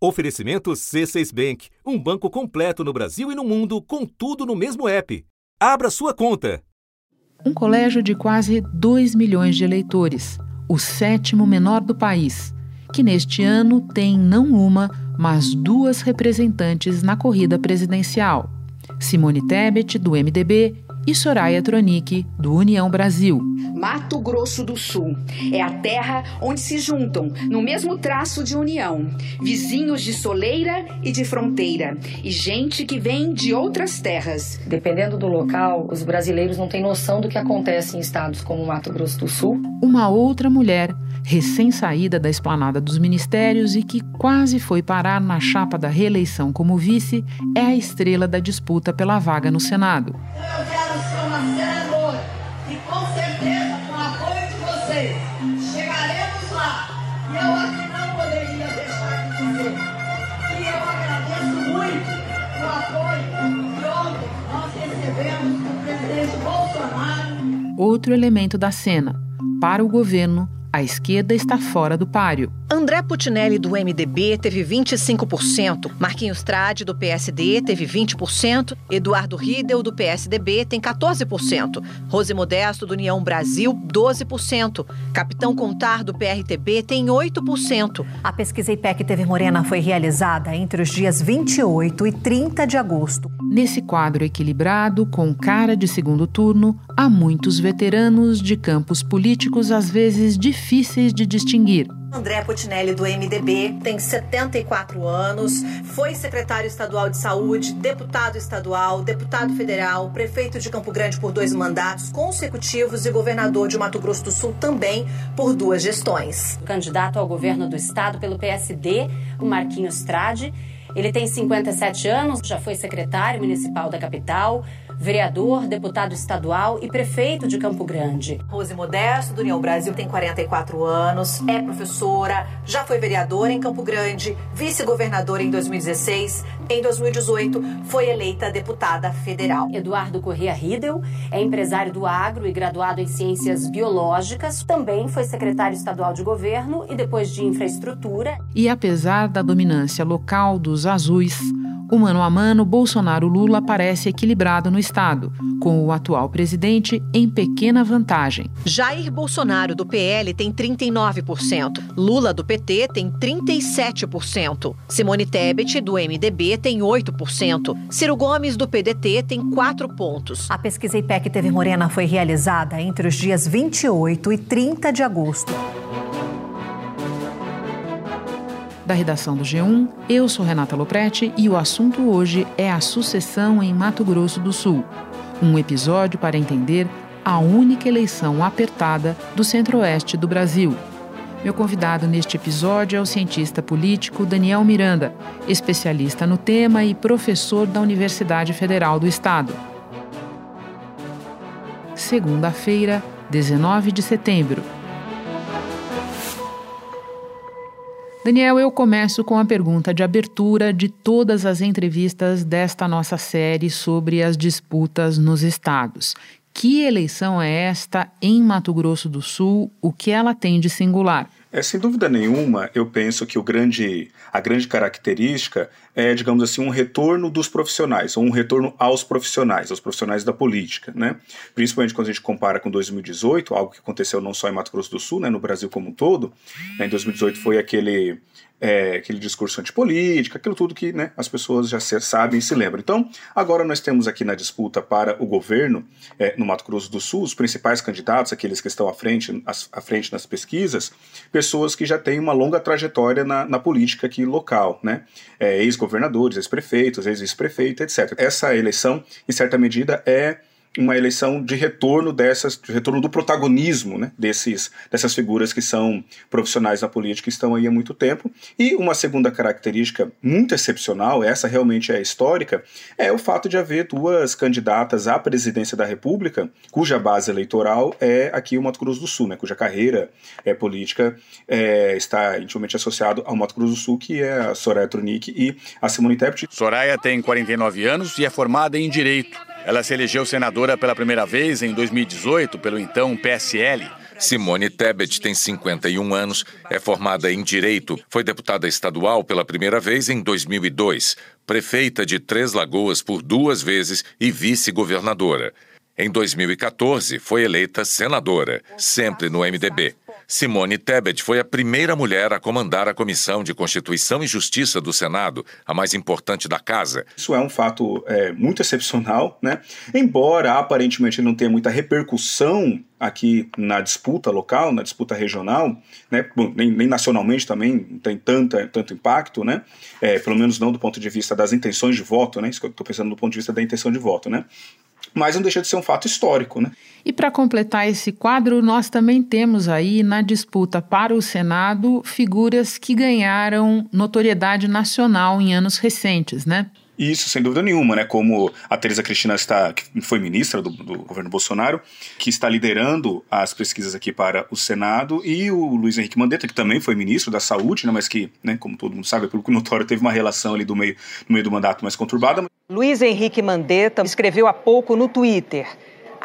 Oferecimento C6 Bank, um banco completo no Brasil e no mundo, com tudo no mesmo app. Abra sua conta. Um colégio de quase 2 milhões de eleitores, o sétimo menor do país, que neste ano tem não uma, mas duas representantes na corrida presidencial: Simone Tebet, do MDB, e Soraya Tronic, do União Brasil. Mato Grosso do Sul é a terra onde se juntam, no mesmo traço de união, vizinhos de soleira e de fronteira, e gente que vem de outras terras. Dependendo do local, os brasileiros não têm noção do que acontece em estados como Mato Grosso do Sul. Uma outra mulher, recém-saída da esplanada dos ministérios e que quase foi parar na chapa da reeleição como vice, é a estrela da disputa pela vaga no Senado. Outro elemento da cena. Para o governo, a esquerda está fora do páreo. André Putinelli, do MDB, teve 25%. Marquinhos Trade, do PSD, teve 20%. Eduardo Riedel, do PSDB, tem 14%. Rose Modesto, do União Brasil, 12%. Capitão Contar, do PRTB, tem 8%. A pesquisa IPEC TV Morena foi realizada entre os dias 28 e 30 de agosto. Nesse quadro equilibrado, com cara de segundo turno, há muitos veteranos de campos políticos às vezes difíceis de distinguir. André Putinelli, do MDB, tem 74 anos, foi secretário estadual de saúde, deputado estadual, deputado federal, prefeito de Campo Grande por dois mandatos consecutivos e governador de Mato Grosso do Sul também por duas gestões. candidato ao governo do estado pelo PSD, o Marquinhos Trade. Ele tem 57 anos, já foi secretário municipal da capital, vereador, deputado estadual e prefeito de Campo Grande. Rose Modesto, do União Brasil, tem 44 anos, é professora, já foi vereadora em Campo Grande, vice-governadora em 2016. Em 2018, foi eleita deputada federal. Eduardo Corrêa Riedel é empresário do agro e graduado em ciências biológicas. Também foi secretário estadual de governo e depois de infraestrutura. E apesar da dominância local dos azuis, o mano a mano Bolsonaro-Lula parece equilibrado no estado, com o atual presidente em pequena vantagem. Jair Bolsonaro, do PL, tem 39%. Lula, do PT, tem 37%. Simone Tebet, do MDB, tem 8%. Ciro Gomes, do PDT, tem 4 pontos. A pesquisa IPEC TV Morena foi realizada entre os dias 28 e 30 de agosto da redação do G1. Eu sou Renata Loprete e o assunto hoje é a sucessão em Mato Grosso do Sul. Um episódio para entender a única eleição apertada do centro-oeste do Brasil. Meu convidado neste episódio é o cientista político Daniel Miranda, especialista no tema e professor da Universidade Federal do Estado. Segunda-feira, 19 de setembro. Daniel, eu começo com a pergunta de abertura de todas as entrevistas desta nossa série sobre as disputas nos estados. Que eleição é esta em Mato Grosso do Sul? O que ela tem de singular? É, sem dúvida nenhuma, eu penso que o grande, a grande característica é, digamos assim, um retorno dos profissionais, ou um retorno aos profissionais, aos profissionais da política, né? Principalmente quando a gente compara com 2018, algo que aconteceu não só em Mato Grosso do Sul, né, no Brasil como um todo. Né, em 2018 foi aquele é, aquele discurso antipolítico, aquilo tudo que né, as pessoas já sabem e se lembram. Então, agora nós temos aqui na disputa para o governo é, no Mato Grosso do Sul, os principais candidatos, aqueles que estão à frente, à frente nas pesquisas, pessoas que já têm uma longa trajetória na, na política aqui local, né? É, ex-governadores, ex-prefeitos, ex-vice-prefeito, etc. Essa eleição, em certa medida, é uma eleição de retorno dessas, de retorno do protagonismo né, desses, dessas figuras que são profissionais na política e estão aí há muito tempo. E uma segunda característica muito excepcional, essa realmente é histórica, é o fato de haver duas candidatas à presidência da República, cuja base eleitoral é aqui o Mato Grosso do Sul, né, cuja carreira é, política é, está intimamente associado ao Mato Grosso do Sul, que é a Soraya Tronic e a Simone Tebet. Soraya tem 49 anos e é formada em Direito. Ela se elegeu senadora pela primeira vez em 2018 pelo então PSL. Simone Tebet tem 51 anos, é formada em Direito, foi deputada estadual pela primeira vez em 2002, prefeita de Três Lagoas por duas vezes e vice-governadora. Em 2014, foi eleita senadora, sempre no MDB. Simone Tebet foi a primeira mulher a comandar a Comissão de Constituição e Justiça do Senado, a mais importante da casa. Isso é um fato é, muito excepcional, né? Embora aparentemente não tenha muita repercussão aqui na disputa local, na disputa regional, né? Bom, nem, nem, nacionalmente também não tem tanta, tanto impacto, né? É, pelo menos não do ponto de vista das intenções de voto, né? Estou pensando do ponto de vista da intenção de voto, né? Mas não deixa de ser um fato histórico. Né? E para completar esse quadro, nós também temos aí na disputa para o Senado figuras que ganharam notoriedade nacional em anos recentes, né? Isso, sem dúvida nenhuma, né? Como a Teresa Cristina está, que foi ministra do, do, governo Bolsonaro, que está liderando as pesquisas aqui para o Senado, e o Luiz Henrique Mandetta, que também foi ministro da Saúde, né? Mas que, né, como todo mundo sabe, pelo que notório, teve uma relação ali do meio, no meio do mandato mais conturbada. Luiz Henrique Mandetta escreveu há pouco no Twitter: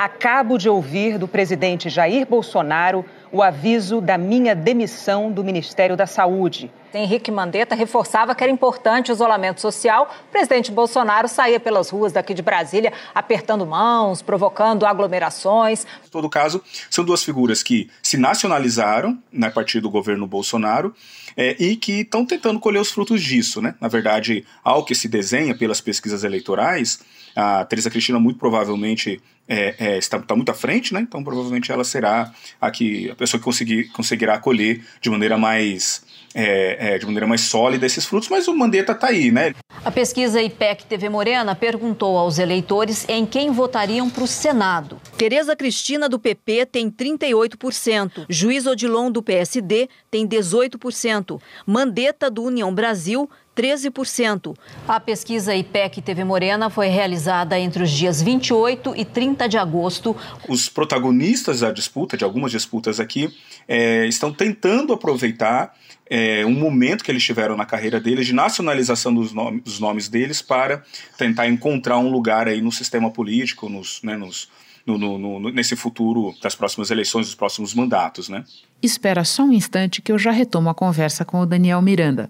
Acabo de ouvir do presidente Jair Bolsonaro o aviso da minha demissão do Ministério da Saúde. Henrique Mandetta reforçava que era importante o isolamento social. O presidente Bolsonaro saía pelas ruas daqui de Brasília apertando mãos, provocando aglomerações. Em todo caso, são duas figuras que se nacionalizaram né, a partir do governo Bolsonaro é, e que estão tentando colher os frutos disso. Né? Na verdade, ao que se desenha pelas pesquisas eleitorais, a Teresa Cristina muito provavelmente é, é, está, está, muito à frente, né? então provavelmente ela será a, que, a pessoa que conseguir, conseguirá colher de maneira mais é, é, de maneira mais sólida esses frutos, mas o Mandetta está aí, né? A pesquisa IPEC TV Morena perguntou aos eleitores em quem votariam para o Senado. Tereza Cristina, do PP, tem 38%. Juiz Odilon, do PSD, tem 18%. Mandetta, do União Brasil, 13%. A pesquisa IPEC TV Morena foi realizada entre os dias 28 e 30 de agosto. Os protagonistas da disputa, de algumas disputas aqui, é, estão tentando aproveitar é, um momento que eles tiveram na carreira deles de nacionalização dos, nome, dos nomes deles para tentar encontrar um lugar aí no sistema político, nos, né, nos, no, no, no, nesse futuro das próximas eleições, dos próximos mandatos. Né? Espera só um instante que eu já retomo a conversa com o Daniel Miranda.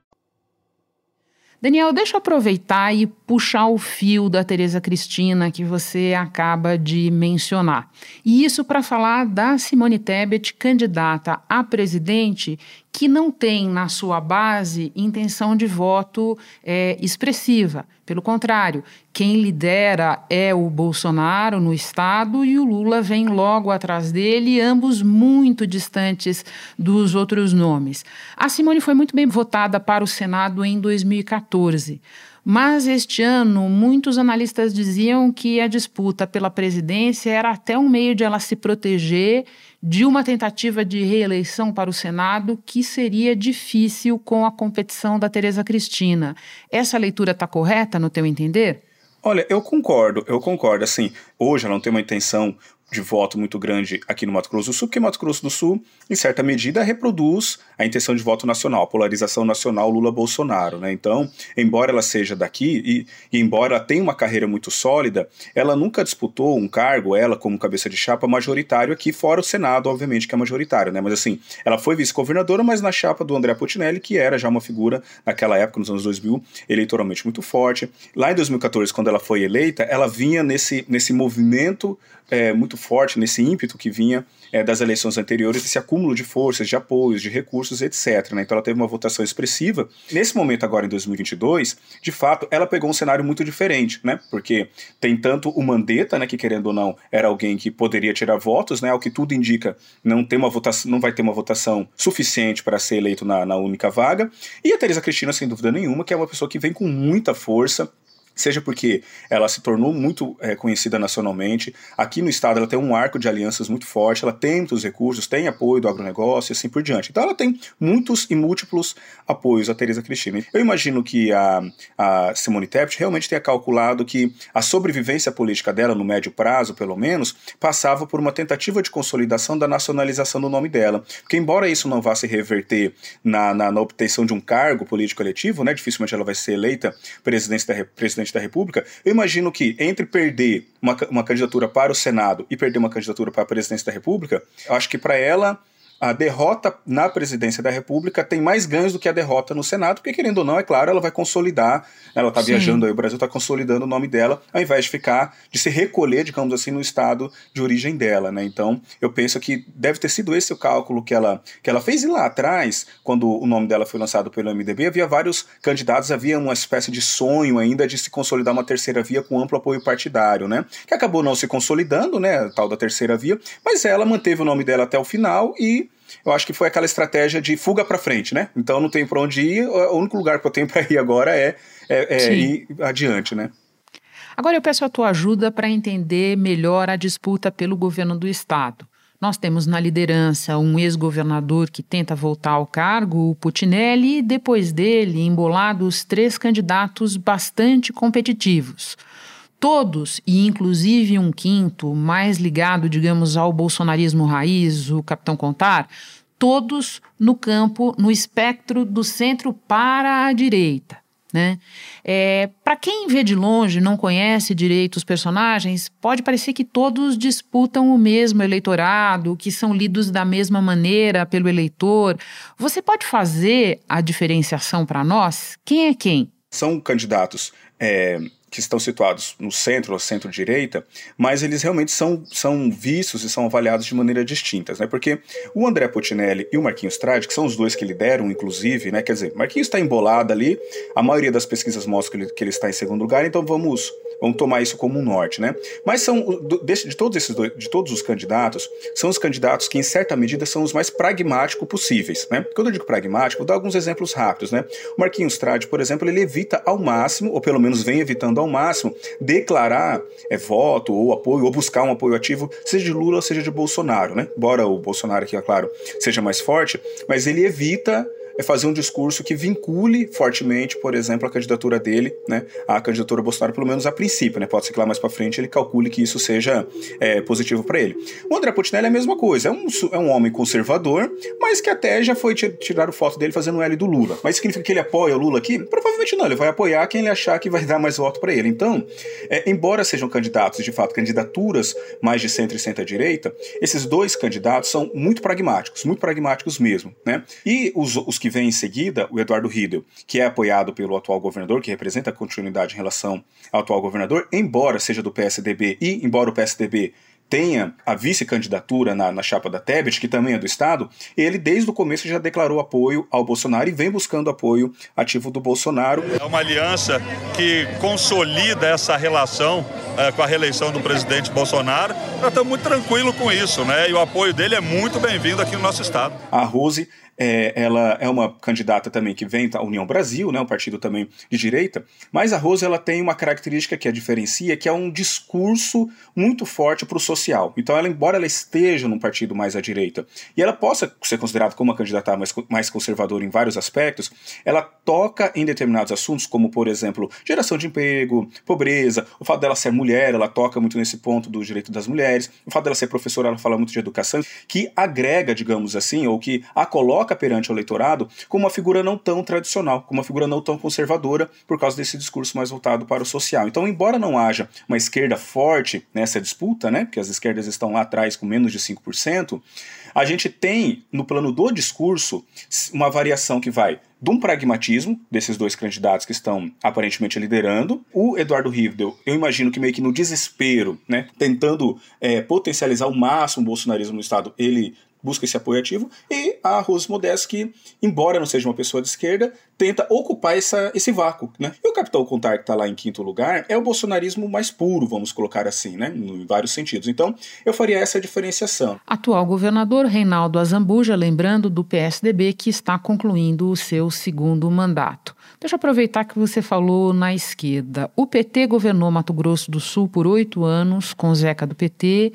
Daniel, deixa eu aproveitar e puxar o fio da Tereza Cristina que você acaba de mencionar. E isso para falar da Simone Tebet, candidata a presidente, que não tem na sua base intenção de voto é, expressiva. Pelo contrário, quem lidera é o Bolsonaro no Estado e o Lula vem logo atrás dele, ambos muito distantes dos outros nomes. A Simone foi muito bem votada para o Senado em 2014. Mas este ano, muitos analistas diziam que a disputa pela presidência era até um meio de ela se proteger de uma tentativa de reeleição para o Senado que seria difícil com a competição da Tereza Cristina. Essa leitura está correta, no teu entender? Olha, eu concordo, eu concordo. Assim, hoje ela não tem uma intenção de voto muito grande aqui no Mato Grosso do Sul, porque Mato Grosso do Sul, em certa medida, reproduz a intenção de voto nacional, a polarização nacional Lula-Bolsonaro. Né? Então, embora ela seja daqui e, e, embora tenha uma carreira muito sólida, ela nunca disputou um cargo, ela como cabeça de chapa, majoritário aqui, fora o Senado, obviamente, que é majoritário. Né? Mas assim, ela foi vice-governadora, mas na chapa do André Putinelli, que era já uma figura, naquela época, nos anos 2000, eleitoralmente muito forte. Lá em 2014, quando ela foi eleita, ela vinha nesse, nesse movimento é, muito forte nesse ímpeto que vinha é, das eleições anteriores, esse acúmulo de forças, de apoios, de recursos, etc. Né? Então ela teve uma votação expressiva. Nesse momento, agora em 2022, de fato, ela pegou um cenário muito diferente, né? porque tem tanto o Mandetta, né, que querendo ou não era alguém que poderia tirar votos, né, ao que tudo indica, não, tem uma votação, não vai ter uma votação suficiente para ser eleito na, na única vaga, e a Teresa Cristina, sem dúvida nenhuma, que é uma pessoa que vem com muita força, seja porque ela se tornou muito é, conhecida nacionalmente. Aqui no estado ela tem um arco de alianças muito forte, ela tem muitos recursos, tem apoio do agronegócio e assim por diante. Então ela tem muitos e múltiplos apoios a Teresa Cristina. Eu imagino que a, a Simone Tebet realmente tenha calculado que a sobrevivência política dela, no médio prazo pelo menos, passava por uma tentativa de consolidação da nacionalização do nome dela. Porque embora isso não vá se reverter na, na, na obtenção de um cargo político eletivo, né, dificilmente ela vai ser eleita presidente da, presidente da República, eu imagino que entre perder uma, uma candidatura para o Senado e perder uma candidatura para a presidência da República, eu acho que para ela a derrota na presidência da República tem mais ganhos do que a derrota no Senado, porque querendo ou não, é claro, ela vai consolidar, ela está viajando aí, o Brasil está consolidando o nome dela, ao invés de ficar, de se recolher, digamos assim, no estado de origem dela, né? Então, eu penso que deve ter sido esse o cálculo que ela, que ela fez, e lá atrás, quando o nome dela foi lançado pelo MDB, havia vários candidatos, havia uma espécie de sonho ainda de se consolidar uma terceira via com amplo apoio partidário, né? Que acabou não se consolidando, né, tal da terceira via, mas ela manteve o nome dela até o final e eu acho que foi aquela estratégia de fuga para frente, né? Então não tenho para onde ir, o único lugar que eu tenho para ir agora é, é, é ir adiante, né? Agora eu peço a tua ajuda para entender melhor a disputa pelo governo do estado. Nós temos na liderança um ex-governador que tenta voltar ao cargo, o Putinelli, e depois dele, embolados três candidatos bastante competitivos todos, e inclusive um quinto, mais ligado, digamos, ao bolsonarismo raiz, o Capitão Contar, todos no campo, no espectro do centro para a direita. Né? É, para quem vê de longe, não conhece direito os personagens, pode parecer que todos disputam o mesmo eleitorado, que são lidos da mesma maneira pelo eleitor. Você pode fazer a diferenciação para nós? Quem é quem? São candidatos é, que estão situados no centro ou centro-direita, mas eles realmente são, são vistos e são avaliados de maneira distintas, né? Porque o André Potinelli e o Marquinhos Trade, que são os dois que lideram, inclusive, né? Quer dizer, Marquinhos está embolado ali, a maioria das pesquisas mostra que ele, que ele está em segundo lugar, então vamos Vamos tomar isso como um norte, né? Mas são de, de todos esses dois, de todos os candidatos, são os candidatos que em certa medida são os mais pragmáticos possíveis, né? Quando eu digo pragmático, vou dar alguns exemplos rápidos, né? O Marquinhos Trade, por exemplo, ele evita ao máximo, ou pelo menos vem evitando ao máximo, declarar é, voto ou apoio ou buscar um apoio ativo, seja de Lula ou seja de Bolsonaro, né? Embora o Bolsonaro aqui, é claro, seja mais forte, mas ele evita é fazer um discurso que vincule fortemente, por exemplo, a candidatura dele, né, à candidatura Bolsonaro, pelo menos a princípio, né, pode ser que lá mais para frente ele calcule que isso seja é, positivo para ele. O André Putinelli é a mesma coisa, é um, é um homem conservador, mas que até já foi tirar foto dele fazendo o L do Lula. Mas significa que ele apoia o Lula aqui? Provavelmente não, ele vai apoiar quem ele achar que vai dar mais voto para ele. Então, é, embora sejam candidatos, de fato, candidaturas mais de centro e centro-direita, esses dois candidatos são muito pragmáticos, muito pragmáticos mesmo, né? E os, os que vem em seguida o Eduardo Riedel, que é apoiado pelo atual governador, que representa a continuidade em relação ao atual governador, embora seja do PSDB e embora o PSDB tenha a vice-candidatura na, na, chapa da Tebet, que também é do Estado, ele desde o começo já declarou apoio ao Bolsonaro e vem buscando apoio ativo do Bolsonaro. É uma aliança que consolida essa relação é, com a reeleição do presidente Bolsonaro. Nós estamos muito tranquilos com isso, né? E o apoio dele é muito bem-vindo aqui no nosso Estado. A Rose é, ela é uma candidata também que vem da União Brasil, né, um partido também de direita, mas a Rose ela tem uma característica que a diferencia, que é um discurso muito forte para o social. Então, ela, embora ela esteja num partido mais à direita e ela possa ser considerada como uma candidata mais, mais conservadora em vários aspectos, ela toca em determinados assuntos, como, por exemplo, geração de emprego, pobreza, o fato dela ser mulher, ela toca muito nesse ponto do direito das mulheres, o fato dela ser professora, ela fala muito de educação, que agrega, digamos assim, ou que a coloca coloca perante o eleitorado como uma figura não tão tradicional, como uma figura não tão conservadora, por causa desse discurso mais voltado para o social. Então, embora não haja uma esquerda forte nessa disputa, né, porque as esquerdas estão lá atrás com menos de 5%, a gente tem, no plano do discurso, uma variação que vai de um pragmatismo desses dois candidatos que estão aparentemente liderando. O Eduardo Rivdel, eu imagino que meio que no desespero, né, tentando é, potencializar ao máximo o bolsonarismo no Estado, ele busca esse apoio ativo, e a Rose Modeste, que, embora não seja uma pessoa de esquerda, tenta ocupar essa, esse vácuo. Né? E o Capitão Contar, que está lá em quinto lugar, é o bolsonarismo mais puro, vamos colocar assim, né? em vários sentidos. Então, eu faria essa diferenciação. Atual governador Reinaldo Azambuja, lembrando do PSDB, que está concluindo o seu segundo mandato. Deixa eu aproveitar que você falou na esquerda. O PT governou Mato Grosso do Sul por oito anos, com Zeca do PT.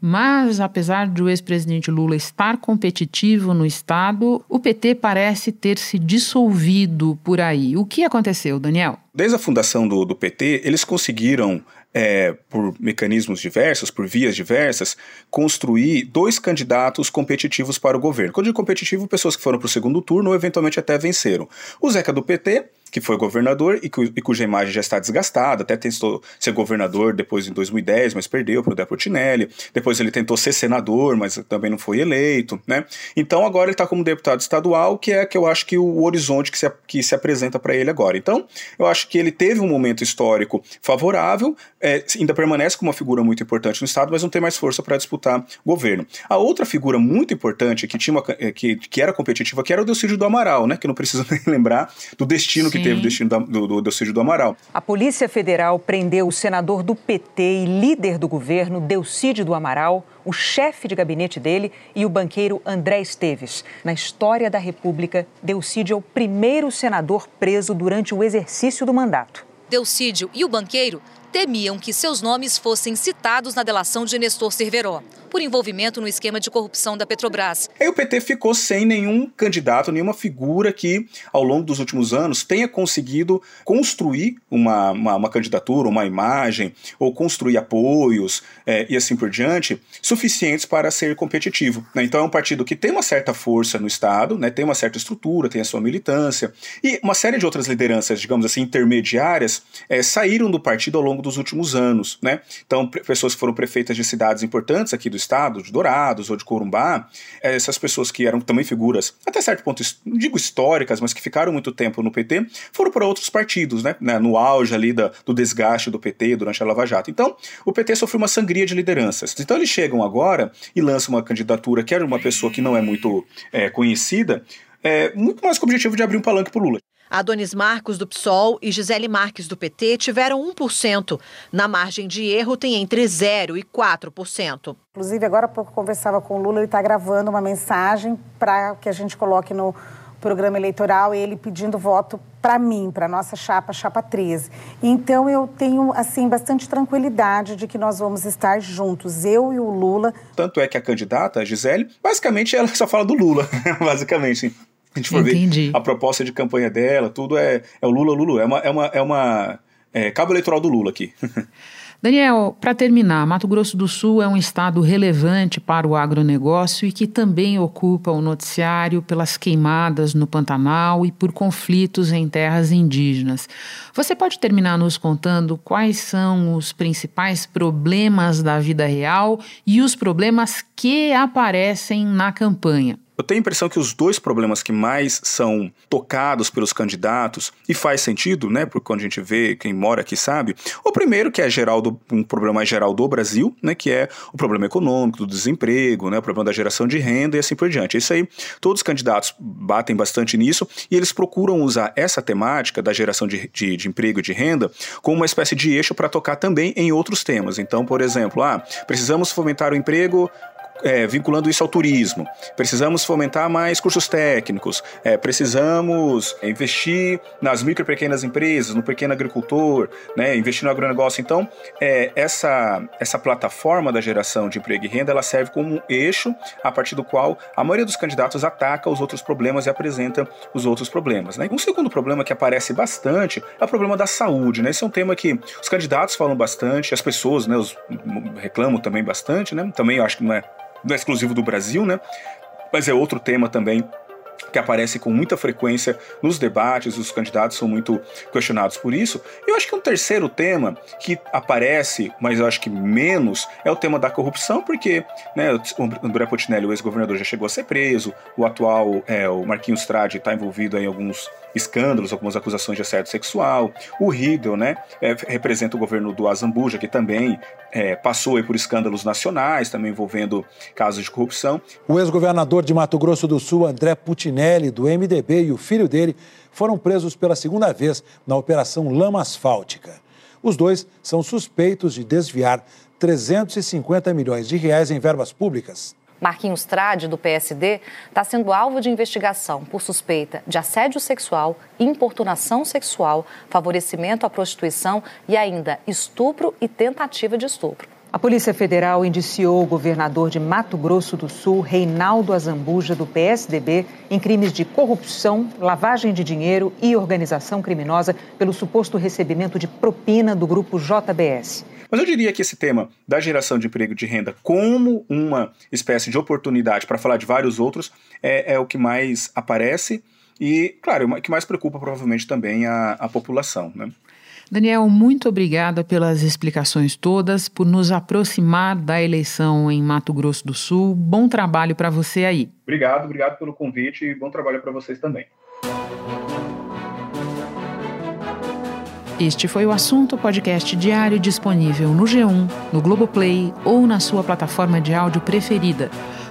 Mas, apesar de o ex-presidente Lula estar competitivo no Estado, o PT parece ter se dissolvido por aí. O que aconteceu, Daniel? Desde a fundação do, do PT, eles conseguiram é, por mecanismos diversos, por vias diversas, construir dois candidatos competitivos para o governo. Quando digo competitivo, pessoas que foram para o segundo turno ou eventualmente até venceram. O Zeca do PT que foi governador e, cu, e, cuja imagem já está desgastada, até tentou ser governador depois em 2010, mas perdeu para o Deportinelli. Depois ele tentou ser senador, mas também não foi eleito, né? Então agora ele está como deputado estadual, que é que eu acho que o horizonte que se, que se apresenta para ele agora. Então eu acho que ele teve um momento histórico favorável, é, ainda permanece como uma figura muito importante no estado, mas não tem mais força para disputar governo. A outra figura muito importante que tinha uma, que, que era competitiva, que era o Delcídio do Amaral, né? Que não precisa nem lembrar do destino que que teve o destino do, do, do do Amaral. A Polícia Federal prendeu o senador do PT e líder do governo, Delcídio do Amaral, o chefe de gabinete dele e o banqueiro André Esteves. Na história da República, Delcídio é o primeiro senador preso durante o exercício do mandato. Delcídio e o banqueiro temiam que seus nomes fossem citados na delação de Nestor Cerveró por envolvimento no esquema de corrupção da Petrobras. Aí o PT ficou sem nenhum candidato, nenhuma figura que, ao longo dos últimos anos, tenha conseguido construir uma, uma, uma candidatura, uma imagem, ou construir apoios é, e assim por diante, suficientes para ser competitivo. Né? Então é um partido que tem uma certa força no Estado, né? tem uma certa estrutura, tem a sua militância, e uma série de outras lideranças, digamos assim, intermediárias, é, saíram do partido ao longo dos últimos anos. Né? Então, pessoas que foram prefeitas de cidades importantes aqui do estado, de Dourados ou de Corumbá, eh, essas pessoas que eram também figuras, até certo ponto, não digo históricas, mas que ficaram muito tempo no PT, foram para outros partidos, né, né, no auge ali da, do desgaste do PT durante a Lava Jato. Então, o PT sofreu uma sangria de lideranças. Então, eles chegam agora e lançam uma candidatura que era uma pessoa que não é muito é, conhecida, é, muito mais com o objetivo de abrir um palanque para o Lula. Adonis Marcos, do PSOL, e Gisele Marques, do PT, tiveram 1%. Na margem de erro, tem entre 0% e 4%. Inclusive, agora há pouco conversava com o Lula, ele está gravando uma mensagem para que a gente coloque no programa eleitoral, ele pedindo voto para mim, para nossa chapa, chapa 13. Então eu tenho assim bastante tranquilidade de que nós vamos estar juntos, eu e o Lula. Tanto é que a candidata, a Gisele, basicamente ela só fala do Lula, basicamente a gente for Entendi. ver a proposta de campanha dela, tudo é, é o Lula, Lula. É uma, é uma, é uma é, cabo eleitoral do Lula aqui. Daniel, para terminar, Mato Grosso do Sul é um estado relevante para o agronegócio e que também ocupa o noticiário pelas queimadas no Pantanal e por conflitos em terras indígenas. Você pode terminar nos contando quais são os principais problemas da vida real e os problemas que aparecem na campanha? Eu tenho a impressão que os dois problemas que mais são tocados pelos candidatos, e faz sentido, né? Porque quando a gente vê, quem mora aqui sabe, o primeiro que é geral do, um problema geral do Brasil, né? Que é o problema econômico, do desemprego, né? O problema da geração de renda e assim por diante. Isso aí, todos os candidatos batem bastante nisso e eles procuram usar essa temática da geração de, de, de emprego e de renda como uma espécie de eixo para tocar também em outros temas. Então, por exemplo, ah, precisamos fomentar o emprego é, vinculando isso ao turismo. Precisamos fomentar mais cursos técnicos, é, precisamos investir nas micro e pequenas empresas, no pequeno agricultor, né, investir no agronegócio. Então, é, essa, essa plataforma da geração de emprego e renda ela serve como um eixo a partir do qual a maioria dos candidatos ataca os outros problemas e apresenta os outros problemas. Né? Um segundo problema que aparece bastante é o problema da saúde. Né? Esse é um tema que os candidatos falam bastante, as pessoas né, os, reclamam também bastante. Né? Também eu acho que não é não é exclusivo do Brasil, né? Mas é outro tema também que aparece com muita frequência nos debates, os candidatos são muito questionados por isso. Eu acho que um terceiro tema que aparece, mas eu acho que menos, é o tema da corrupção, porque né, o André Potinelli, o ex-governador, já chegou a ser preso, o atual, é, o Marquinhos Tradi, está envolvido em alguns escândalos, algumas acusações de assédio sexual. O Riedel, né, é, representa o governo do Azambuja, que também é, passou por escândalos nacionais, também envolvendo casos de corrupção. O ex-governador de Mato Grosso do Sul, André Putinelli, do MDB, e o filho dele foram presos pela segunda vez na Operação Lama Asfáltica. Os dois são suspeitos de desviar 350 milhões de reais em verbas públicas. Marquinhos Trade, do PSD, está sendo alvo de investigação por suspeita de assédio sexual, importunação sexual, favorecimento à prostituição e ainda estupro e tentativa de estupro. A Polícia Federal indiciou o governador de Mato Grosso do Sul, Reinaldo Azambuja, do PSDB, em crimes de corrupção, lavagem de dinheiro e organização criminosa pelo suposto recebimento de propina do grupo JBS. Mas eu diria que esse tema da geração de emprego de renda como uma espécie de oportunidade para falar de vários outros é, é, o que mais aparece e, claro, o que mais preocupa provavelmente também a, a população. Né? Daniel, muito obrigada pelas explicações todas, por nos aproximar da eleição em Mato Grosso do Sul. Bom trabalho para você aí. Obrigado, obrigado pelo convite e bom trabalho para vocês também. Este foi o assunto podcast diário disponível no G1, no Globoplay ou na sua plataforma de áudio preferida.